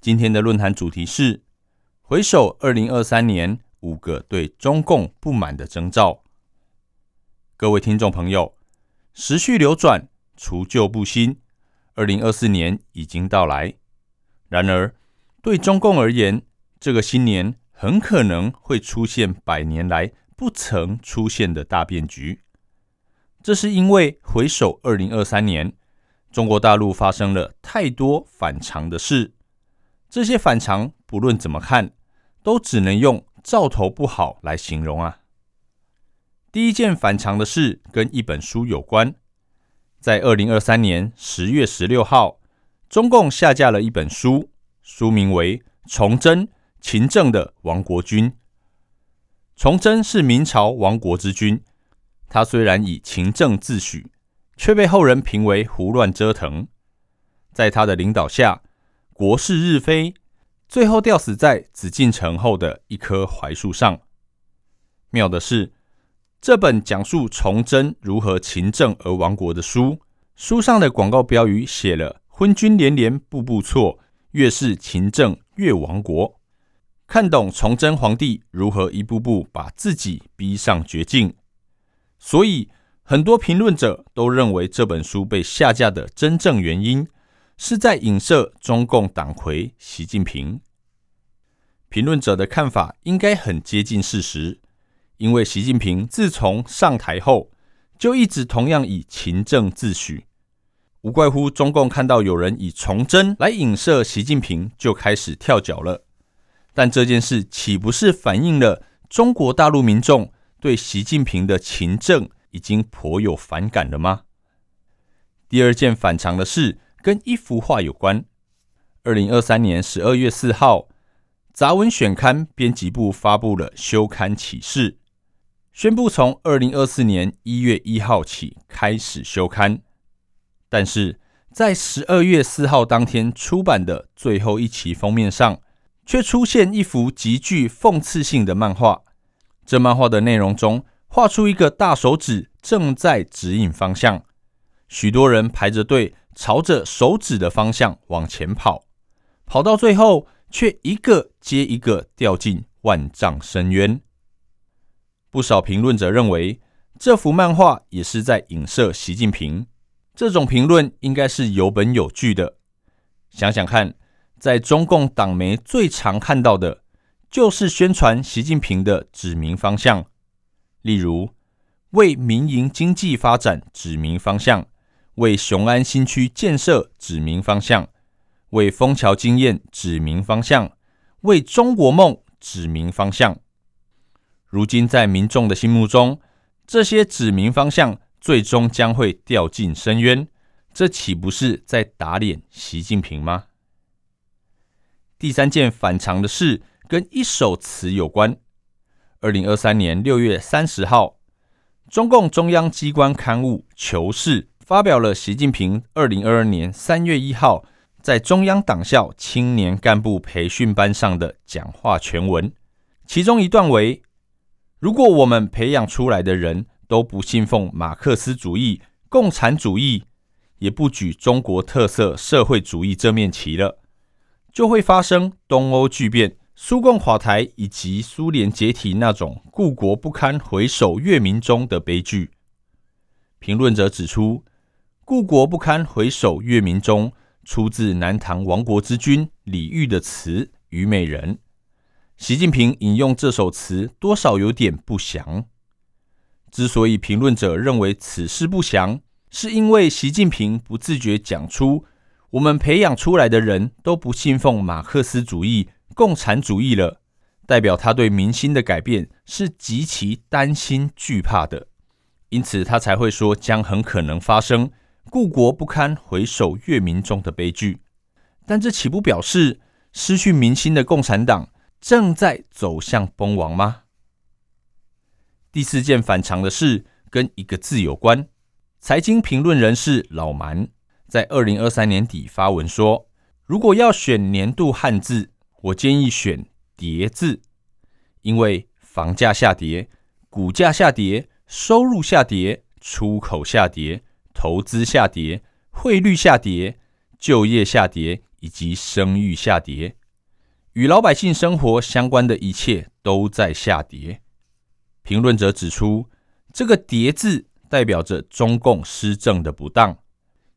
今天的论坛主题是回首二零二三年五个对中共不满的征兆。各位听众朋友，时序流转，除旧布新，二零二四年已经到来。然而，对中共而言，这个新年很可能会出现百年来不曾出现的大变局。这是因为回首二零二三年，中国大陆发生了太多反常的事。这些反常不论怎么看，都只能用兆头不好来形容啊。第一件反常的事跟一本书有关，在二零二三年十月十六号，中共下架了一本书，书名为《崇祯勤政的亡国君》。崇祯是明朝亡国之君。他虽然以勤政自诩，却被后人评为胡乱折腾。在他的领导下，国势日非，最后吊死在紫禁城后的一棵槐树上。妙的是，这本讲述崇祯如何勤政而亡国的书，书上的广告标语写了“昏君连连步步错，越是勤政越亡国”。看懂崇祯皇帝如何一步步把自己逼上绝境。所以，很多评论者都认为这本书被下架的真正原因，是在影射中共党魁习近平。评论者的看法应该很接近事实，因为习近平自从上台后，就一直同样以勤政自诩，无怪乎中共看到有人以崇祯来影射习近平，就开始跳脚了。但这件事岂不是反映了中国大陆民众？对习近平的勤政已经颇有反感了吗？第二件反常的事跟一幅画有关。二零二三年十二月四号，杂文选刊编辑部发布了休刊启事，宣布从二零二四年一月一号起开始休刊。但是在十二月四号当天出版的最后一期封面上，却出现一幅极具讽刺性的漫画。这漫画的内容中，画出一个大手指正在指引方向，许多人排着队朝着手指的方向往前跑，跑到最后却一个接一个掉进万丈深渊。不少评论者认为，这幅漫画也是在影射习近平。这种评论应该是有本有据的。想想看，在中共党媒最常看到的。就是宣传习近平的指明方向，例如为民营经济发展指明方向，为雄安新区建设指明方向，为枫桥经验指明方向，为中国梦指明方向。如今在民众的心目中，这些指明方向最终将会掉进深渊，这岂不是在打脸习近平吗？第三件反常的事。跟一首词有关。二零二三年六月三十号，中共中央机关刊物《求是》发表了习近平二零二二年三月一号在中央党校青年干部培训班上的讲话全文。其中一段为：“如果我们培养出来的人都不信奉马克思主义、共产主义，也不举中国特色社会主义这面旗了，就会发生东欧巨变。”苏共垮台以及苏联解体那种故国不堪回首月明中的悲剧，评论者指出，“故国不堪回首月明中”出自南唐亡国之君李煜的词《虞美人》。习近平引用这首词，多少有点不祥。之所以评论者认为此事不祥，是因为习近平不自觉讲出，我们培养出来的人都不信奉马克思主义。共产主义了，代表他对民心的改变是极其担心惧怕的，因此他才会说将很可能发生故国不堪回首月明中的悲剧。但这岂不表示失去民心的共产党正在走向崩亡吗？第四件反常的事跟一个字有关。财经评论人士老蛮在二零二三年底发文说：“如果要选年度汉字，我建议选‘跌’字，因为房价下跌、股价下跌、收入下跌、出口下跌、投资下跌、汇率下跌、就业下跌以及生育下跌，与老百姓生活相关的一切都在下跌。”评论者指出，这个“跌”字代表着中共施政的不当，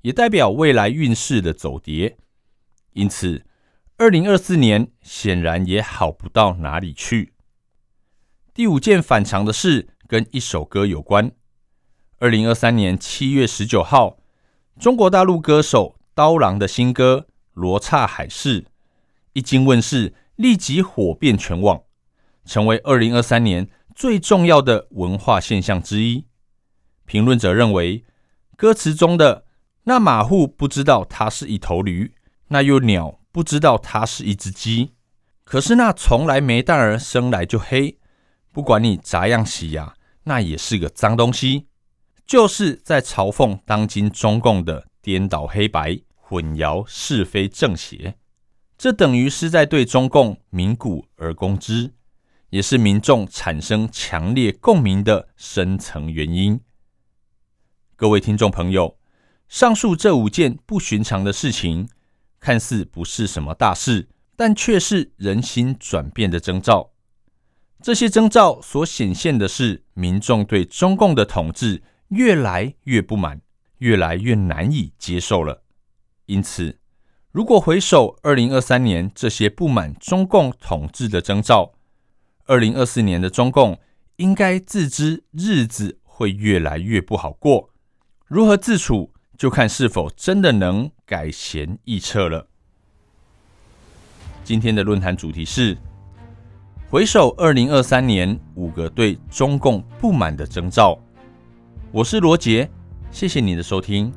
也代表未来运势的走跌。因此，二零二四年显然也好不到哪里去。第五件反常的事跟一首歌有关。二零二三年七月十九号，中国大陆歌手刀郎的新歌《罗刹海市》一经问世，立即火遍全网，成为二零二三年。最重要的文化现象之一，评论者认为，歌词中的那马户不知道它是一头驴，那又鸟不知道它是一只鸡，可是那从来没蛋儿生来就黑，不管你咋样洗呀，那也是个脏东西，就是在嘲讽当今中共的颠倒黑白、混淆是非正邪，这等于是在对中共鸣鼓而攻之。也是民众产生强烈共鸣的深层原因。各位听众朋友，上述这五件不寻常的事情，看似不是什么大事，但却是人心转变的征兆。这些征兆所显现的是，民众对中共的统治越来越不满，越来越难以接受了。因此，如果回首二零二三年这些不满中共统治的征兆，二零二四年的中共应该自知日子会越来越不好过，如何自处，就看是否真的能改弦易辙了。今天的论坛主题是：回首二零二三年五个对中共不满的征兆。我是罗杰，谢谢你的收听。